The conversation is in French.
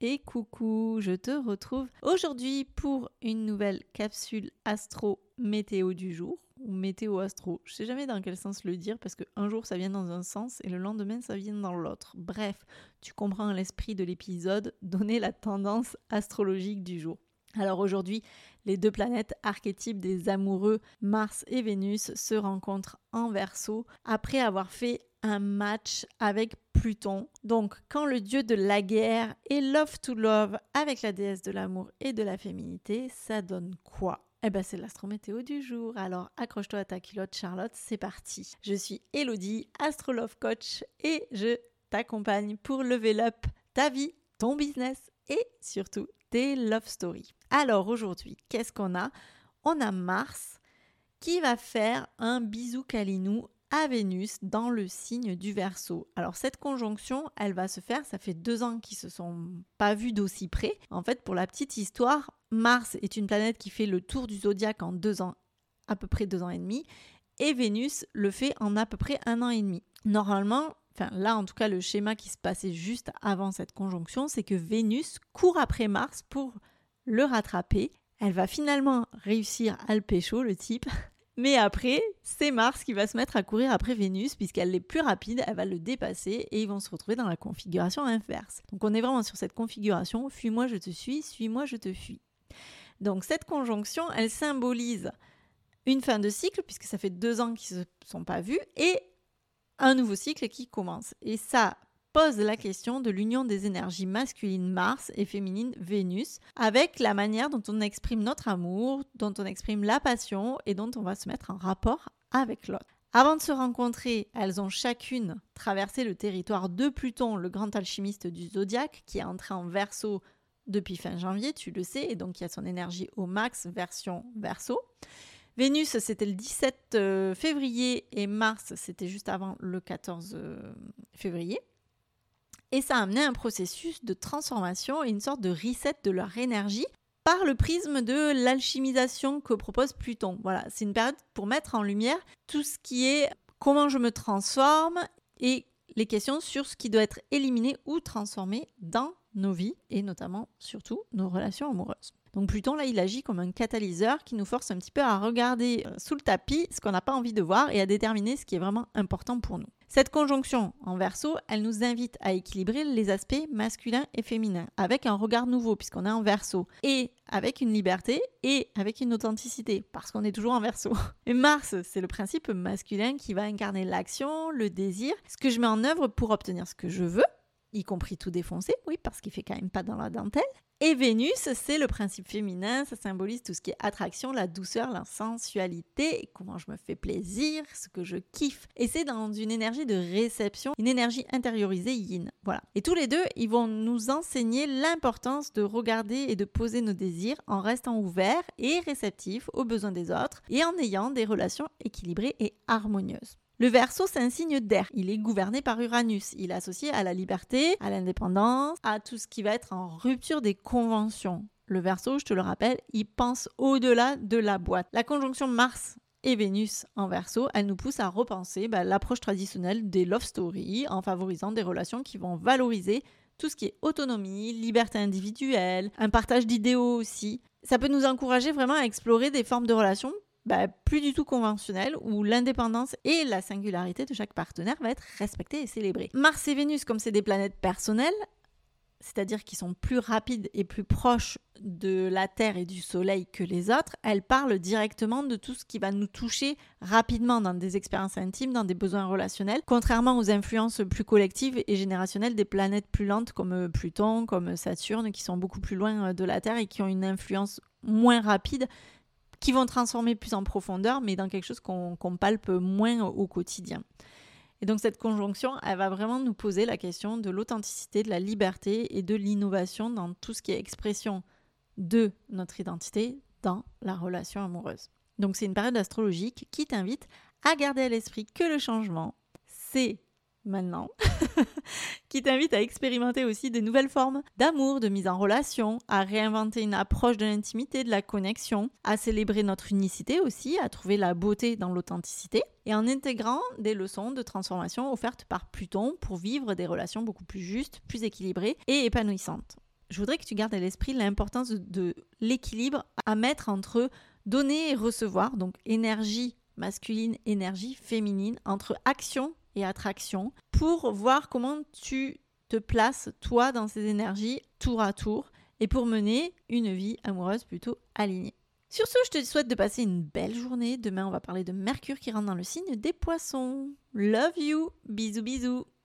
et coucou, je te retrouve aujourd'hui pour une nouvelle capsule astro météo du jour ou météo astro. Je sais jamais dans quel sens le dire parce qu'un jour ça vient dans un sens et le lendemain ça vient dans l'autre. Bref, tu comprends l'esprit de l'épisode, donner la tendance astrologique du jour. Alors aujourd'hui, les deux planètes archétypes des amoureux, Mars et Vénus, se rencontrent en verso après avoir fait un match avec Pluton. Donc, quand le dieu de la guerre est love to love avec la déesse de l'amour et de la féminité, ça donne quoi? Eh ben c'est l'astrométéo du jour. Alors accroche-toi à ta culotte Charlotte, c'est parti. Je suis Elodie, astrolove coach et je t'accompagne pour level up ta vie, ton business et surtout tes love stories. Alors aujourd'hui, qu'est-ce qu'on a? On a Mars qui va faire un bisou calinou à Vénus dans le signe du Verseau. Alors cette conjonction, elle va se faire, ça fait deux ans qu'ils se sont pas vus d'aussi près. En fait, pour la petite histoire, Mars est une planète qui fait le tour du zodiaque en deux ans, à peu près deux ans et demi, et Vénus le fait en à peu près un an et demi. Normalement, enfin là en tout cas le schéma qui se passait juste avant cette conjonction, c'est que Vénus court après Mars pour le rattraper. Elle va finalement réussir à le pécho, le type, mais après, c'est Mars qui va se mettre à courir après Vénus, puisqu'elle est plus rapide, elle va le dépasser et ils vont se retrouver dans la configuration inverse. Donc on est vraiment sur cette configuration, fuis-moi, je te suis, suis-moi, je te fuis. Donc cette conjonction, elle symbolise une fin de cycle, puisque ça fait deux ans qu'ils ne se sont pas vus, et un nouveau cycle qui commence. Et ça, pose la question de l'union des énergies masculines Mars et féminines Vénus, avec la manière dont on exprime notre amour, dont on exprime la passion et dont on va se mettre en rapport avec l'autre. Avant de se rencontrer, elles ont chacune traversé le territoire de Pluton, le grand alchimiste du zodiaque, qui est entré en verso depuis fin janvier, tu le sais, et donc il y a son énergie au max version verso. Vénus, c'était le 17 euh, février et Mars, c'était juste avant le 14 euh, février. Et ça a amené un processus de transformation et une sorte de reset de leur énergie par le prisme de l'alchimisation que propose Pluton. Voilà, c'est une période pour mettre en lumière tout ce qui est comment je me transforme et les questions sur ce qui doit être éliminé ou transformé dans nos vies et notamment surtout nos relations amoureuses. Donc Pluton, là, il agit comme un catalyseur qui nous force un petit peu à regarder euh, sous le tapis ce qu'on n'a pas envie de voir et à déterminer ce qui est vraiment important pour nous. Cette conjonction en verso, elle nous invite à équilibrer les aspects masculins et féminins avec un regard nouveau puisqu'on est en verso et avec une liberté et avec une authenticité parce qu'on est toujours en verso. Et Mars, c'est le principe masculin qui va incarner l'action, le désir, ce que je mets en œuvre pour obtenir ce que je veux y compris tout défoncer, oui, parce qu'il fait quand même pas dans la dentelle. Et Vénus, c'est le principe féminin, ça symbolise tout ce qui est attraction, la douceur, la sensualité, comment je me fais plaisir, ce que je kiffe. Et c'est dans une énergie de réception, une énergie intériorisée yin. Voilà. Et tous les deux, ils vont nous enseigner l'importance de regarder et de poser nos désirs en restant ouverts et réceptifs aux besoins des autres et en ayant des relations équilibrées et harmonieuses. Le Verseau, c'est un signe d'air. Il est gouverné par Uranus. Il est associé à la liberté, à l'indépendance, à tout ce qui va être en rupture des conventions. Le Verseau, je te le rappelle, il pense au-delà de la boîte. La conjonction Mars et Vénus en Verseau, elle nous pousse à repenser bah, l'approche traditionnelle des love stories en favorisant des relations qui vont valoriser tout ce qui est autonomie, liberté individuelle, un partage d'idéaux aussi. Ça peut nous encourager vraiment à explorer des formes de relations bah, plus du tout conventionnel où l'indépendance et la singularité de chaque partenaire va être respectée et célébrée. Mars et Vénus, comme c'est des planètes personnelles, c'est-à-dire qui sont plus rapides et plus proches de la Terre et du Soleil que les autres, elles parlent directement de tout ce qui va nous toucher rapidement dans des expériences intimes, dans des besoins relationnels, contrairement aux influences plus collectives et générationnelles des planètes plus lentes comme Pluton, comme Saturne, qui sont beaucoup plus loin de la Terre et qui ont une influence moins rapide qui vont transformer plus en profondeur, mais dans quelque chose qu'on palpe moins au quotidien. Et donc cette conjonction, elle va vraiment nous poser la question de l'authenticité, de la liberté et de l'innovation dans tout ce qui est expression de notre identité dans la relation amoureuse. Donc c'est une période astrologique qui t'invite à garder à l'esprit que le changement, c'est maintenant, qui t'invite à expérimenter aussi de nouvelles formes d'amour, de mise en relation, à réinventer une approche de l'intimité, de la connexion, à célébrer notre unicité aussi, à trouver la beauté dans l'authenticité, et en intégrant des leçons de transformation offertes par Pluton pour vivre des relations beaucoup plus justes, plus équilibrées et épanouissantes. je voudrais que tu gardes à l'esprit l'importance de, l'équilibre à mettre entre donner et recevoir, donc énergie masculine, énergie féminine, entre action attraction, pour voir comment tu te places toi dans ces énergies tour à tour et pour mener une vie amoureuse plutôt alignée. Sur ce, je te souhaite de passer une belle journée. Demain, on va parler de Mercure qui rentre dans le signe des poissons. Love you. Bisous bisous.